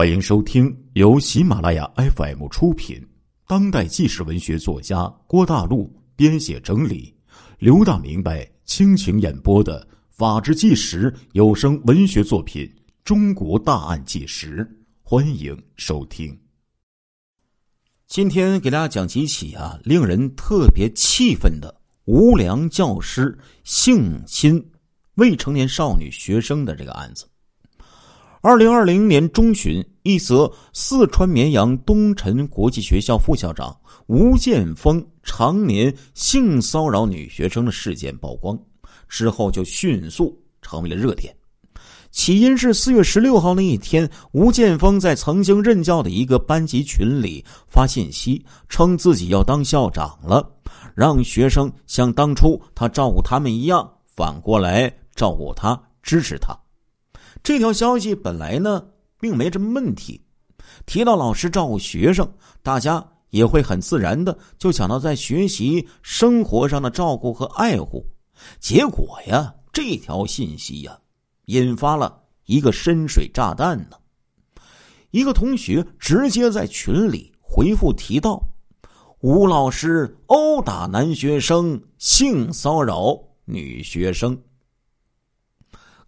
欢迎收听由喜马拉雅 FM 出品、当代纪实文学作家郭大陆编写整理、刘大明白倾情演播的《法制纪实》有声文学作品《中国大案纪实》，欢迎收听。今天给大家讲几起啊，令人特别气愤的无良教师性侵未成年少女学生的这个案子。二零二零年中旬，一则四川绵阳东辰国际学校副校长吴建峰常年性骚扰女学生的事件曝光，之后就迅速成为了热点。起因是四月十六号那一天，吴建峰在曾经任教的一个班级群里发信息，称自己要当校长了，让学生像当初他照顾他们一样，反过来照顾他，支持他。这条消息本来呢，并没什么问题。提到老师照顾学生，大家也会很自然的就想到在学习生活上的照顾和爱护。结果呀，这条信息呀，引发了一个深水炸弹呢。一个同学直接在群里回复提到：“吴老师殴打男学生，性骚扰女学生。”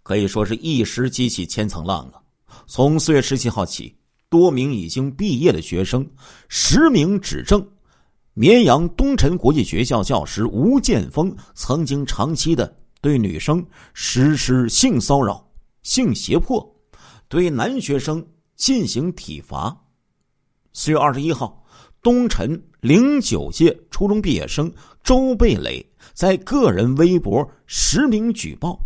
可以说是一时激起千层浪啊！从四月十七号起，多名已经毕业的学生实名指证，绵阳东辰国际学校教师吴建峰曾经长期的对女生实施性骚扰、性胁迫，对男学生进行体罚。四月二十一号，东辰零九届初中毕业生周贝磊在个人微博实名举报。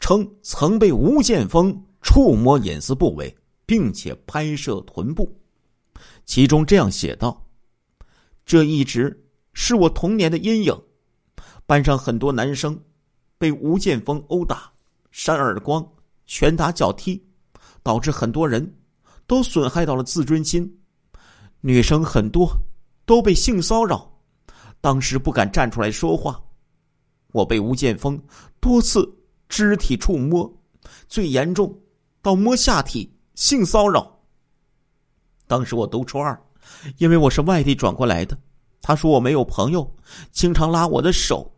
称曾被吴建峰触摸隐私部位，并且拍摄臀部，其中这样写道：“这一直是我童年的阴影。班上很多男生被吴建峰殴打、扇耳光、拳打脚踢，导致很多人都损害到了自尊心。女生很多都被性骚扰，当时不敢站出来说话。我被吴建峰多次。”肢体触摸，最严重到摸下体性骚扰。当时我读初二，因为我是外地转过来的，他说我没有朋友，经常拉我的手，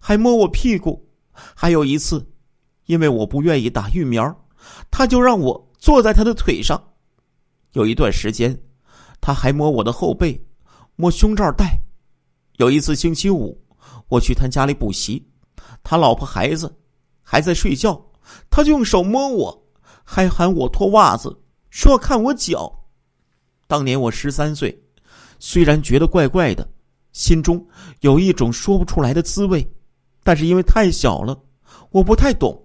还摸我屁股。还有一次，因为我不愿意打疫苗，他就让我坐在他的腿上。有一段时间，他还摸我的后背，摸胸罩带。有一次星期五，我去他家里补习，他老婆孩子。还在睡觉，他就用手摸我，还喊我脱袜子，说要看我脚。当年我十三岁，虽然觉得怪怪的，心中有一种说不出来的滋味，但是因为太小了，我不太懂，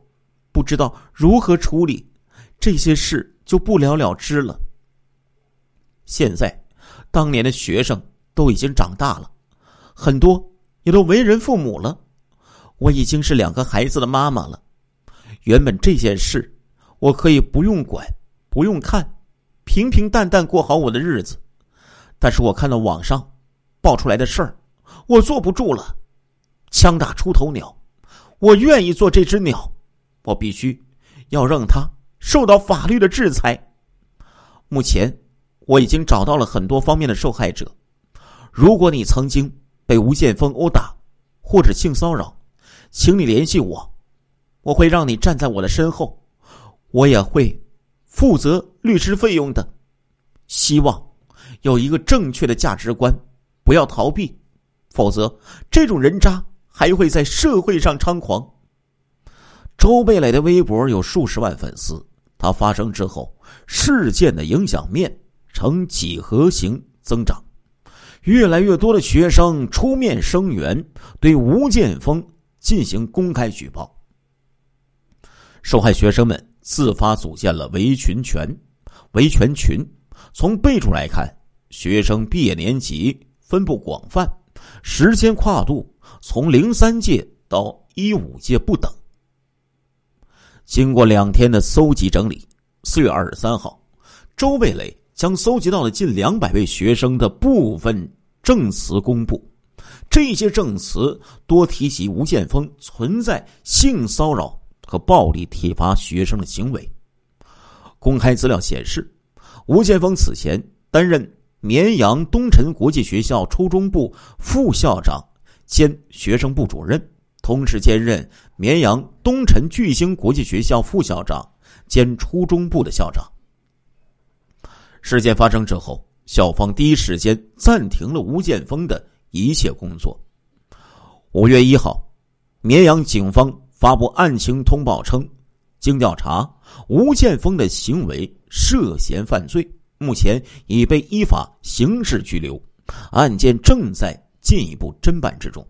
不知道如何处理这些事，就不了了之了。现在，当年的学生都已经长大了，很多也都为人父母了。我已经是两个孩子的妈妈了。原本这件事我可以不用管，不用看，平平淡淡过好我的日子。但是我看到网上爆出来的事儿，我坐不住了。枪打出头鸟，我愿意做这只鸟。我必须要让他受到法律的制裁。目前我已经找到了很多方面的受害者。如果你曾经被吴建峰殴打或者性骚扰，请你联系我，我会让你站在我的身后，我也会负责律师费用的。希望有一个正确的价值观，不要逃避，否则这种人渣还会在社会上猖狂。周贝磊的微博有数十万粉丝，他发生之后，事件的影响面呈几何型增长，越来越多的学生出面声援，对吴建峰。进行公开举报，受害学生们自发组建了维权群。维权群从备注来看，学生毕业年级分布广泛，时间跨度从零三届到一五届不等。经过两天的搜集整理，四月二十三号，周蓓蕾将搜集到了近两百位学生的部分证词公布。这些证词多提及吴建峰存在性骚扰和暴力体罚学生的行为。公开资料显示，吴建峰此前担任绵阳东辰国际学校初中部副校长兼学生部主任，同时兼任绵阳东辰巨星国际学校副校长兼初中部的校长。事件发生之后，校方第一时间暂停了吴建峰的一切工作。五月一号，绵阳警方发布案情通报称，经调查，吴建峰的行为涉嫌犯罪，目前已被依法刑事拘留，案件正在进一步侦办之中。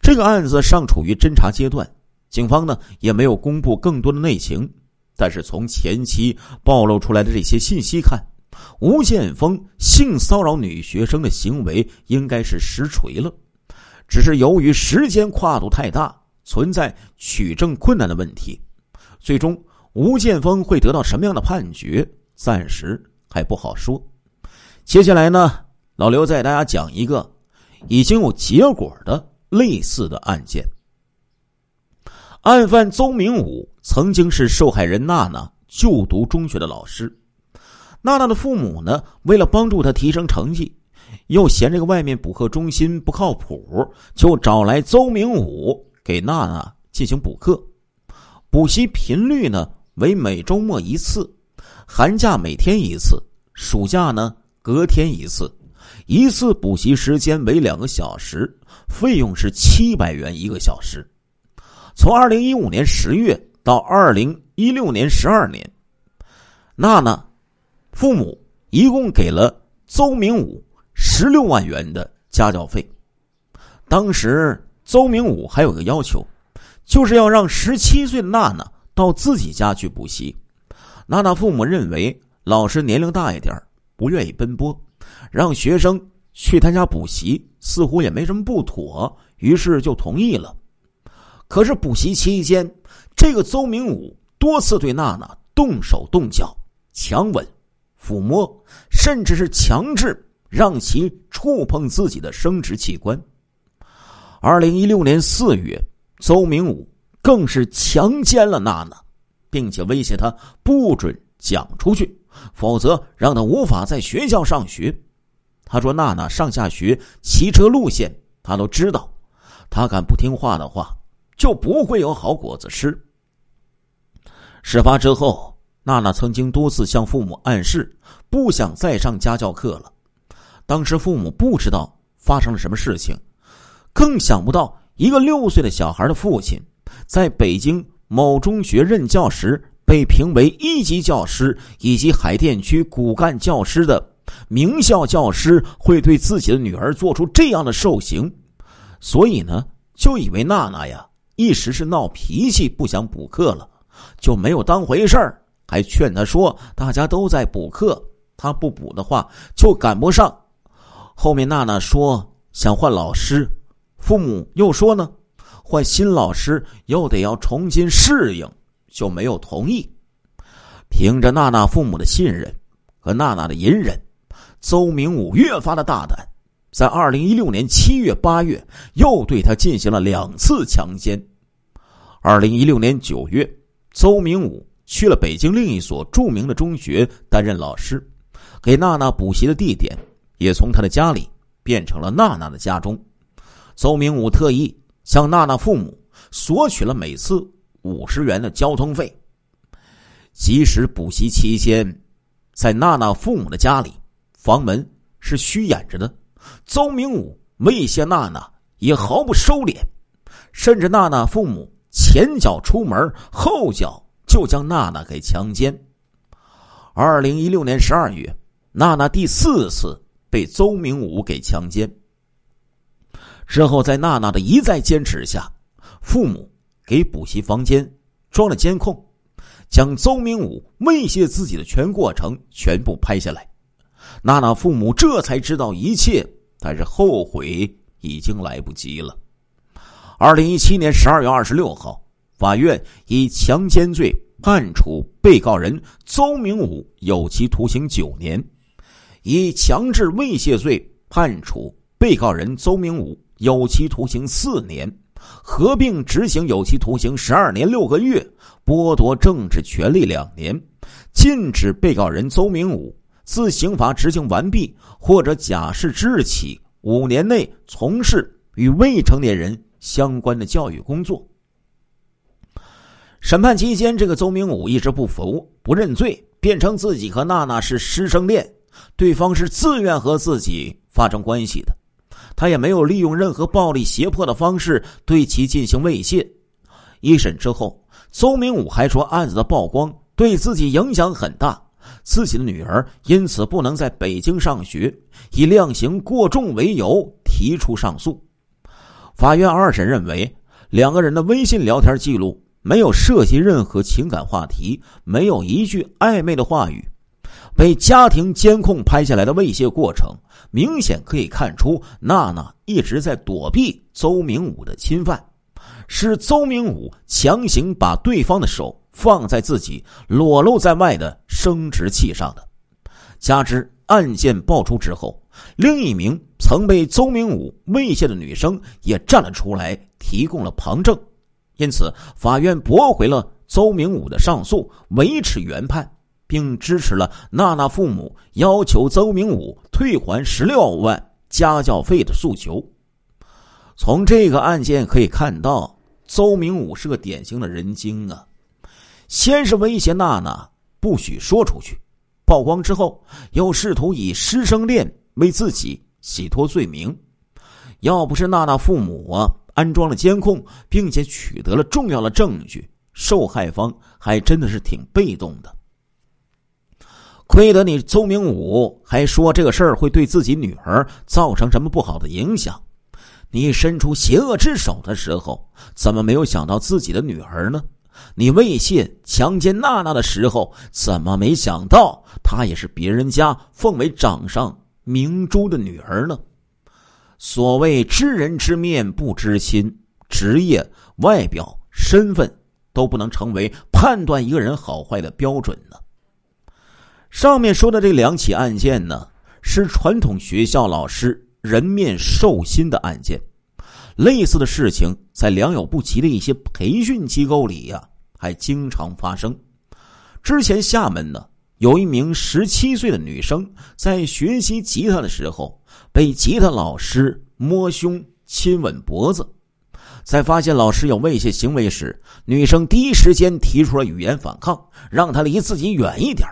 这个案子尚处于侦查阶段，警方呢也没有公布更多的内情。但是从前期暴露出来的这些信息看，吴建峰性骚扰女学生的行为应该是实锤了，只是由于时间跨度太大，存在取证困难的问题。最终，吴建峰会得到什么样的判决，暂时还不好说。接下来呢，老刘再给大家讲一个已经有结果的类似的案件。案犯邹明武曾经是受害人娜娜就读中学的老师。娜娜的父母呢，为了帮助她提升成绩，又嫌这个外面补课中心不靠谱，就找来邹明武给娜娜进行补课。补习频率呢为每周末一次，寒假每天一次，暑假呢隔天一次。一次补习时间为两个小时，费用是七百元一个小时。从二零一五年十月到二零一六年十二年，娜娜父母一共给了邹明武十六万元的家教费。当时邹明武还有个要求，就是要让十七岁的娜娜到自己家去补习。娜娜父母认为老师年龄大一点不愿意奔波，让学生去他家补习似乎也没什么不妥，于是就同意了。可是补习期间，这个邹明武多次对娜娜动手动脚、强吻、抚摸，甚至是强制让其触碰自己的生殖器官。二零一六年四月，邹明武更是强奸了娜娜，并且威胁她不准讲出去，否则让她无法在学校上学。他说：“娜娜上下学骑车路线他都知道，他敢不听话的话。”就不会有好果子吃。事发之后，娜娜曾经多次向父母暗示不想再上家教课了。当时父母不知道发生了什么事情，更想不到一个六岁的小孩的父亲，在北京某中学任教时被评为一级教师以及海淀区骨干教师的名校教师，会对自己的女儿做出这样的受刑。所以呢，就以为娜娜呀。一时是闹脾气，不想补课了，就没有当回事儿，还劝他说：“大家都在补课，他不补的话就赶不上。”后面娜娜说想换老师，父母又说呢，换新老师又得要重新适应，就没有同意。凭着娜娜父母的信任和娜娜的隐忍，邹明武越发的大胆，在二零一六年七月、八月又对他进行了两次强奸。二零一六年九月，邹明武去了北京另一所著名的中学担任老师，给娜娜补习的地点也从她的家里变成了娜娜的家中。邹明武特意向娜娜父母索取了每次五十元的交通费。即使补习期间，在娜娜父母的家里，房门是虚掩着的，邹明武威胁娜娜也毫不收敛，甚至娜娜父母。前脚出门，后脚就将娜娜给强奸。二零一六年十二月，娜娜第四次被邹明武给强奸。之后，在娜娜的一再坚持下，父母给补习房间装了监控，将邹明武威胁自己的全过程全部拍下来。娜娜父母这才知道一切，但是后悔已经来不及了。二零一七年十二月二十六号，法院以强奸罪判处被告人邹明武有期徒刑九年，以强制猥亵罪判处被告人邹明武有期徒刑四年，合并执行有期徒刑十二年六个月，剥夺政治权利两年，禁止被告人邹明武自刑罚执行完毕或者假释之日起五年内从事与未成年人相关的教育工作。审判期间，这个邹明武一直不服、不认罪，辩称自己和娜娜是师生恋，对方是自愿和自己发生关系的，他也没有利用任何暴力胁迫的方式对其进行猥亵。一审之后，邹明武还说案子的曝光对自己影响很大，自己的女儿因此不能在北京上学，以量刑过重为由提出上诉。法院二审认为，两个人的微信聊天记录。没有涉及任何情感话题，没有一句暧昧的话语，被家庭监控拍下来的猥亵过程，明显可以看出娜娜一直在躲避邹明武的侵犯，是邹明武强行把对方的手放在自己裸露在外的生殖器上的。加之案件爆出之后，另一名曾被邹明武猥亵的女生也站了出来，提供了旁证。因此，法院驳回了邹明武的上诉，维持原判，并支持了娜娜父母要求邹明武退还十六万家教费的诉求。从这个案件可以看到，邹明武是个典型的人精啊！先是威胁娜娜不许说出去，曝光之后又试图以师生恋为自己洗脱罪名。要不是娜娜父母啊！安装了监控，并且取得了重要的证据，受害方还真的是挺被动的。亏得你邹明武还说这个事儿会对自己女儿造成什么不好的影响，你伸出邪恶之手的时候，怎么没有想到自己的女儿呢？你猥亵、强奸娜娜的时候，怎么没想到她也是别人家奉为掌上明珠的女儿呢？所谓知人知面不知心，职业、外表、身份都不能成为判断一个人好坏的标准呢。上面说的这两起案件呢，是传统学校老师人面兽心的案件。类似的事情在良莠不齐的一些培训机构里呀，还经常发生。之前厦门呢，有一名十七岁的女生在学习吉他的时候。被吉他老师摸胸、亲吻脖子，在发现老师有猥亵行为时，女生第一时间提出了语言反抗，让他离自己远一点。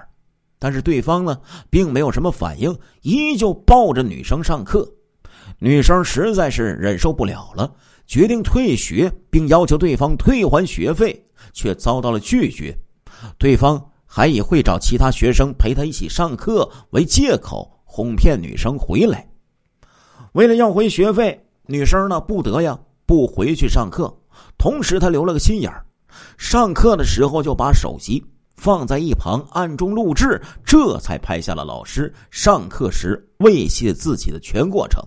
但是对方呢，并没有什么反应，依旧抱着女生上课。女生实在是忍受不了了，决定退学，并要求对方退还学费，却遭到了拒绝。对方还以会找其他学生陪他一起上课为借口，哄骗女生回来。为了要回学费，女生呢不得呀，不回去上课。同时，她留了个心眼儿，上课的时候就把手机放在一旁暗中录制，这才拍下了老师上课时猥亵自己的全过程。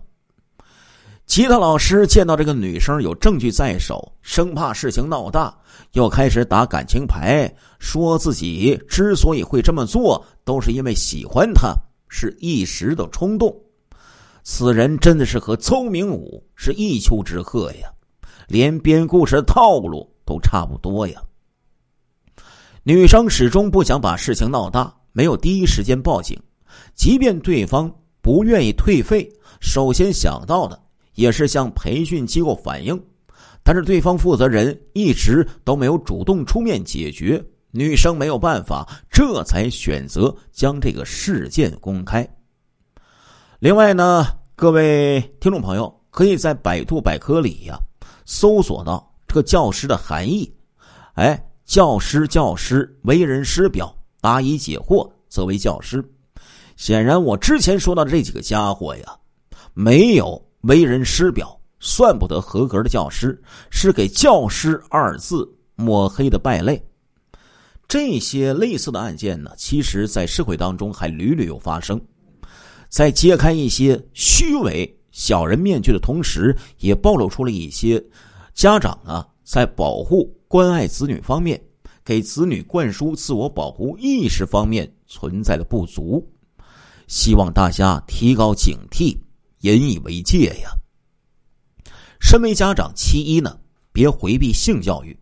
吉他老师见到这个女生有证据在手，生怕事情闹大，又开始打感情牌，说自己之所以会这么做，都是因为喜欢她，是一时的冲动。此人真的是和邹明武是一丘之貉呀，连编故事的套路都差不多呀。女生始终不想把事情闹大，没有第一时间报警，即便对方不愿意退费，首先想到的也是向培训机构反映，但是对方负责人一直都没有主动出面解决，女生没有办法，这才选择将这个事件公开。另外呢，各位听众朋友可以在百度百科里呀搜索到这个教师的含义。哎，教师，教师，为人师表，答疑解惑，则为教师。显然，我之前说到的这几个家伙呀，没有为人师表，算不得合格的教师，是给“教师”二字抹黑的败类。这些类似的案件呢，其实在社会当中还屡屡有发生。在揭开一些虚伪小人面具的同时，也暴露出了一些家长啊在保护关爱子女方面，给子女灌输自我保护意识方面存在的不足。希望大家提高警惕，引以为戒呀。身为家长，其一呢，别回避性教育。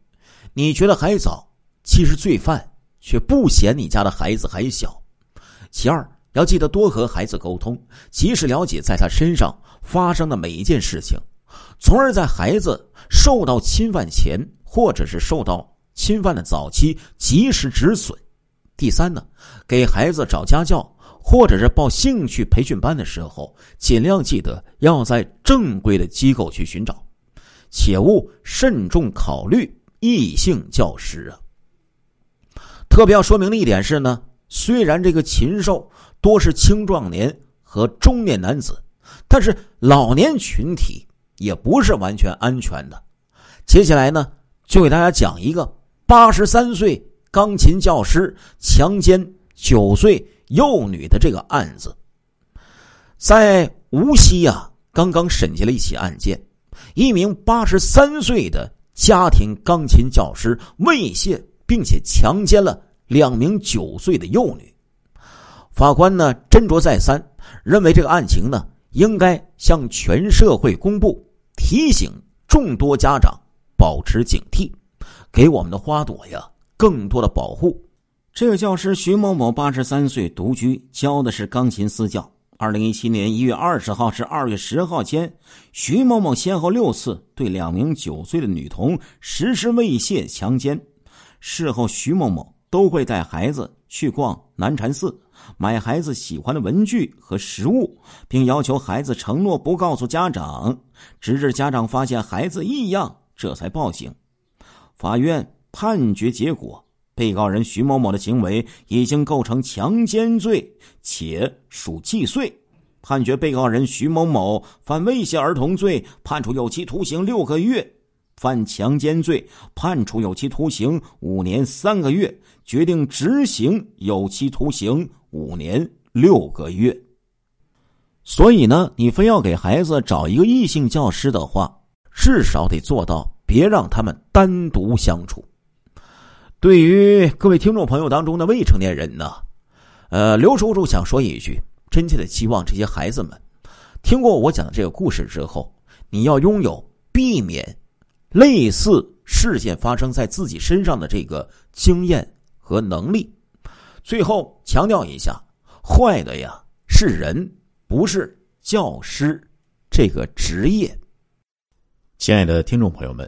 你觉得还早，其实罪犯却不嫌你家的孩子还小。其二，要记得多和孩子沟通，及时了解在他身上发生的每一件事情，从而在孩子受到侵犯前，或者是受到侵犯的早期及时止损。第三呢，给孩子找家教或者是报兴趣培训班的时候，尽量记得要在正规的机构去寻找，切勿慎重考虑异性教师啊。特别要说明的一点是呢。虽然这个禽兽多是青壮年和中年男子，但是老年群体也不是完全安全的。接下来呢，就给大家讲一个八十三岁钢琴教师强奸九岁幼女的这个案子。在无锡呀，刚刚审结了一起案件，一名八十三岁的家庭钢琴教师猥亵并且强奸了。两名九岁的幼女，法官呢斟酌再三，认为这个案情呢应该向全社会公布，提醒众多家长保持警惕，给我们的花朵呀更多的保护。这个教师徐某某八十三岁，独居，教的是钢琴私教。二零一七年一月二十号至二月十号间，徐某某先后六次对两名九岁的女童实施猥亵、强奸。事后，徐某某。都会带孩子去逛南禅寺，买孩子喜欢的文具和食物，并要求孩子承诺不告诉家长，直至家长发现孩子异样，这才报警。法院判决结果，被告人徐某某的行为已经构成强奸罪，且属既遂，判决被告人徐某某犯猥亵儿童罪，判处有期徒刑六个月。犯强奸罪，判处有期徒刑五年三个月，决定执行有期徒刑五年六个月。所以呢，你非要给孩子找一个异性教师的话，至少得做到别让他们单独相处。对于各位听众朋友当中的未成年人呢，呃，刘叔叔想说一句，真切的希望这些孩子们，听过我讲的这个故事之后，你要拥有避免。类似事件发生在自己身上的这个经验和能力，最后强调一下，坏的呀是人，不是教师这个职业。亲爱的听众朋友们，